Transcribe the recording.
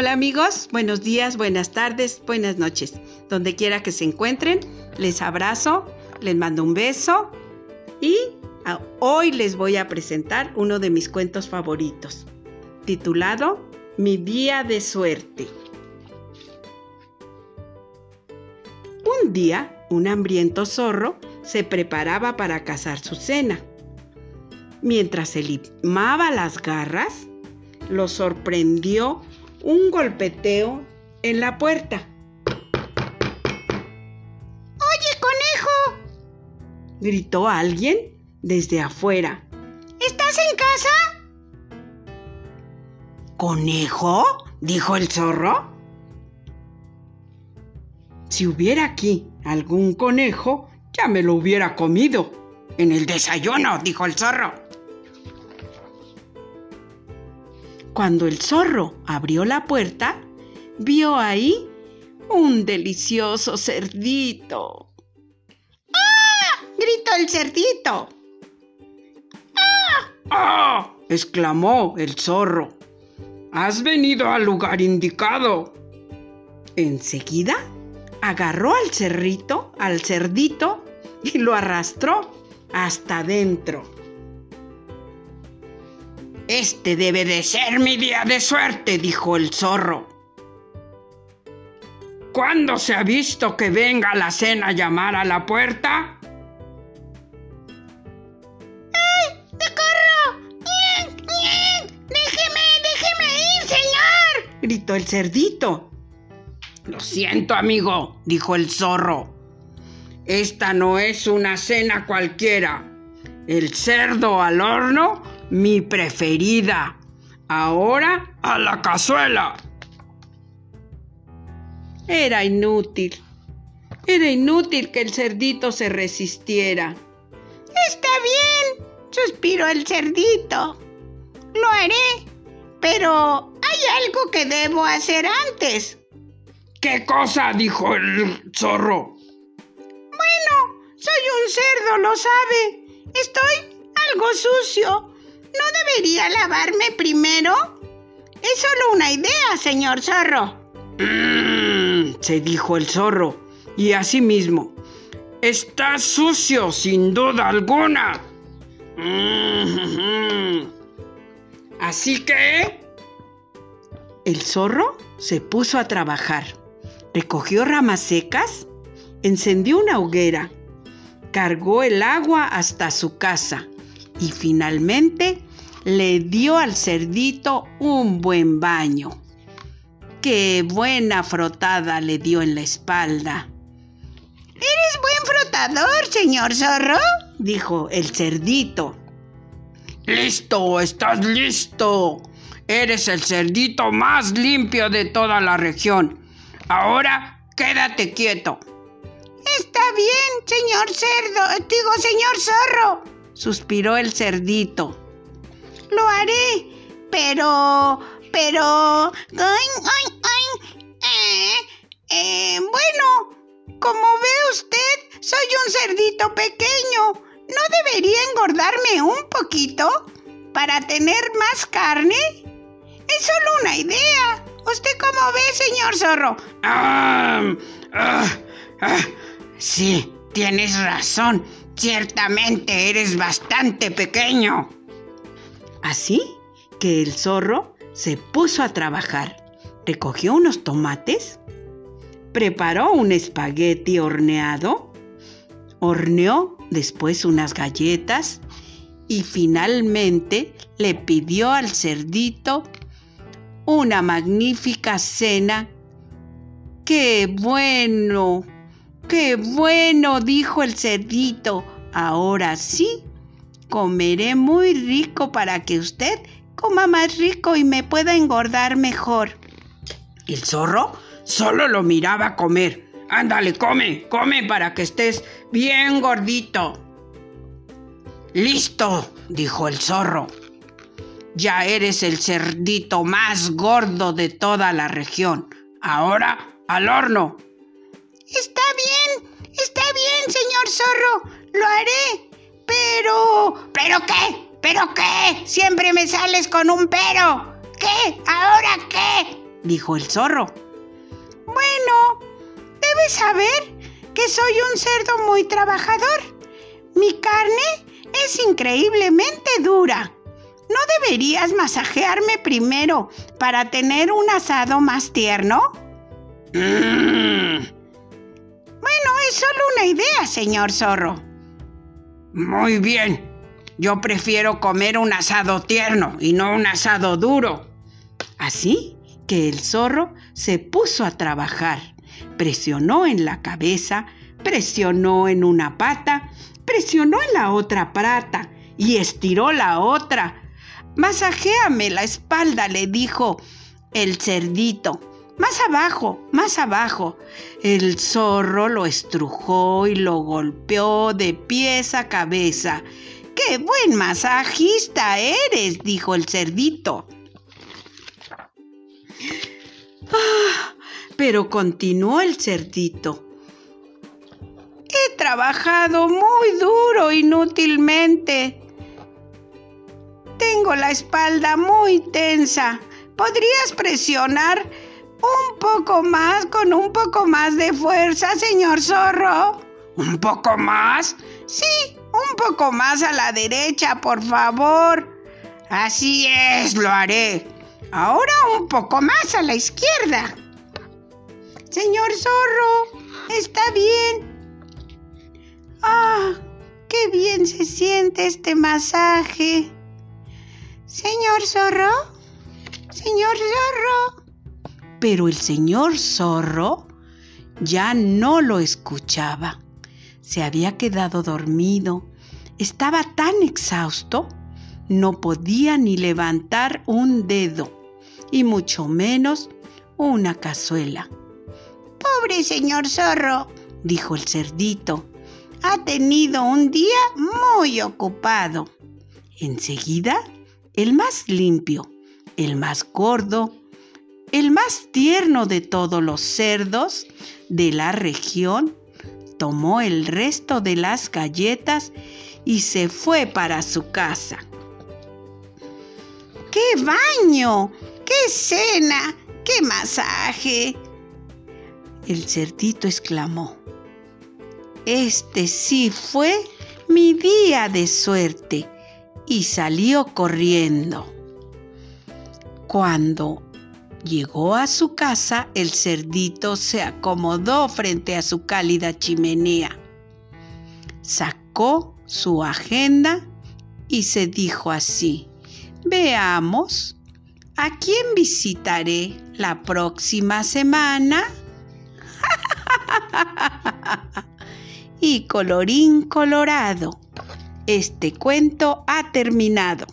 Hola amigos, buenos días, buenas tardes, buenas noches. Donde quiera que se encuentren, les abrazo, les mando un beso y ah, hoy les voy a presentar uno de mis cuentos favoritos, titulado Mi día de suerte. Un día, un hambriento zorro se preparaba para cazar su cena. Mientras se limaba las garras, lo sorprendió un golpeteo en la puerta. ¡Oye, conejo! gritó alguien desde afuera. ¿Estás en casa? ¿Conejo? dijo el zorro. Si hubiera aquí algún conejo, ya me lo hubiera comido. En el desayuno, dijo el zorro. Cuando el zorro abrió la puerta, vio ahí un delicioso cerdito. ¡Ah! gritó el cerdito. ¡Ah! ¡Ah! exclamó el zorro. Has venido al lugar indicado. Enseguida agarró al cerrito, al cerdito, y lo arrastró hasta adentro. Este debe de ser mi día de suerte, dijo el zorro. ¿Cuándo se ha visto que venga la cena a llamar a la puerta? ¡Ay! ¡Socorro! ¡Déjeme, déjeme ir, señor! gritó el cerdito. Lo siento, amigo, dijo el zorro. Esta no es una cena cualquiera. El cerdo al horno mi preferida. Ahora a la cazuela. Era inútil. Era inútil que el cerdito se resistiera. Está bien, suspiró el cerdito. Lo haré, pero hay algo que debo hacer antes. ¿Qué cosa? dijo el zorro. Bueno, soy un cerdo, lo sabe. Estoy algo sucio. ¿No debería lavarme primero? Es solo una idea, señor zorro. Mm, se dijo el zorro, y así mismo. Está sucio, sin duda alguna. Mm, así que... El zorro se puso a trabajar. Recogió ramas secas, encendió una hoguera, cargó el agua hasta su casa y finalmente le dio al cerdito un buen baño. Qué buena frotada le dio en la espalda. ¿Eres buen frotador, señor zorro? dijo el cerdito. Listo, estás listo. Eres el cerdito más limpio de toda la región. Ahora quédate quieto. Está bien, señor cerdo. Digo, señor zorro suspiró el cerdito. Lo haré, pero, pero... ¡Ay, ay, ay! Eh, eh, bueno, como ve usted, soy un cerdito pequeño. ¿No debería engordarme un poquito para tener más carne? Es solo una idea. ¿Usted cómo ve, señor zorro? Ah, ah, ah, sí, tienes razón. Ciertamente eres bastante pequeño. Así que el zorro se puso a trabajar. Recogió unos tomates, preparó un espagueti horneado, horneó después unas galletas y finalmente le pidió al cerdito una magnífica cena. ¡Qué bueno! ¡Qué bueno! dijo el cerdito. Ahora sí, comeré muy rico para que usted coma más rico y me pueda engordar mejor. El zorro solo lo miraba comer. Ándale, come, come para que estés bien gordito. Listo, dijo el zorro. Ya eres el cerdito más gordo de toda la región. Ahora al horno. Bien, señor zorro, lo haré. Pero... ¿Pero qué? ¿Pero qué? Siempre me sales con un pero. ¿Qué? ¿Ahora qué? dijo el zorro. Bueno, debes saber que soy un cerdo muy trabajador. Mi carne es increíblemente dura. ¿No deberías masajearme primero para tener un asado más tierno? Mm. Bueno, es solo una idea, señor zorro. Muy bien. Yo prefiero comer un asado tierno y no un asado duro. Así que el zorro se puso a trabajar. Presionó en la cabeza, presionó en una pata, presionó en la otra pata y estiró la otra. Masajéame la espalda, le dijo el cerdito. Más abajo, más abajo. El zorro lo estrujó y lo golpeó de pies a cabeza. ¡Qué buen masajista eres! dijo el cerdito. Ah, pero continuó el cerdito. He trabajado muy duro inútilmente. Tengo la espalda muy tensa. ¿Podrías presionar un poco más con un poco más de fuerza, señor zorro? ¿Un poco más? Sí, un poco más a la derecha, por favor. Así es, lo haré. Ahora un poco más a la izquierda. Señor zorro, está bien. Ah, qué bien se siente este masaje. Señor zorro, señor zorro. Pero el señor zorro ya no lo escuchaba. Se había quedado dormido. Estaba tan exhausto, no podía ni levantar un dedo, y mucho menos una cazuela. Pobre señor zorro, dijo el cerdito, ha tenido un día muy ocupado. Enseguida, el más limpio, el más gordo, el más tierno de todos los cerdos de la región, tomó el resto de las galletas y se fue para su casa. ¡Qué baño! ¡Qué cena! ¡Qué masaje! El cerdito exclamó. Este sí fue mi día de suerte y salió corriendo. Cuando llegó a su casa, el cerdito se acomodó frente a su cálida chimenea. Sacó su agenda y se dijo así, veamos, ¿a quién visitaré la próxima semana? y colorín colorado, este cuento ha terminado.